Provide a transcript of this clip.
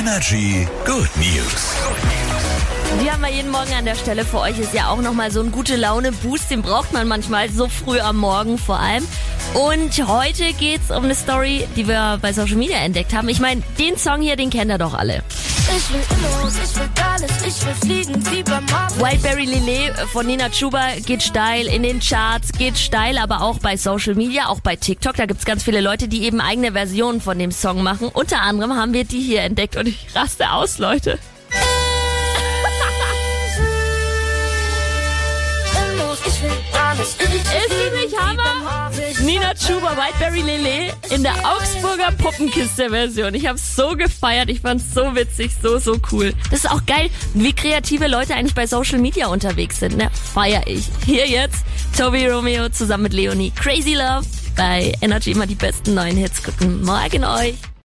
Energy Good News. Die haben wir jeden Morgen an der Stelle für euch. Ist ja auch nochmal so ein gute Laune-Boost. Den braucht man manchmal so früh am Morgen vor allem. Und heute geht's um eine Story, die wir bei Social Media entdeckt haben. Ich meine, den Song hier, den kennt ihr doch alle. Ich will los, ich will Wildberry Lillet von Nina Chuba geht steil in den Charts, geht steil, aber auch bei Social Media, auch bei TikTok. Da gibt's ganz viele Leute, die eben eigene Versionen von dem Song machen. Unter anderem haben wir die hier entdeckt und ich raste aus, Leute. Nina Chuba, Whiteberry Lillet in der Augsburger Puppenkiste-Version. Ich hab's so gefeiert, ich fand's so witzig, so, so cool. Das ist auch geil, wie kreative Leute eigentlich bei Social Media unterwegs sind, ne? Feier ich. Hier jetzt Toby Romeo zusammen mit Leonie. Crazy Love bei Energy immer die besten neuen Hits. Guten Morgen euch.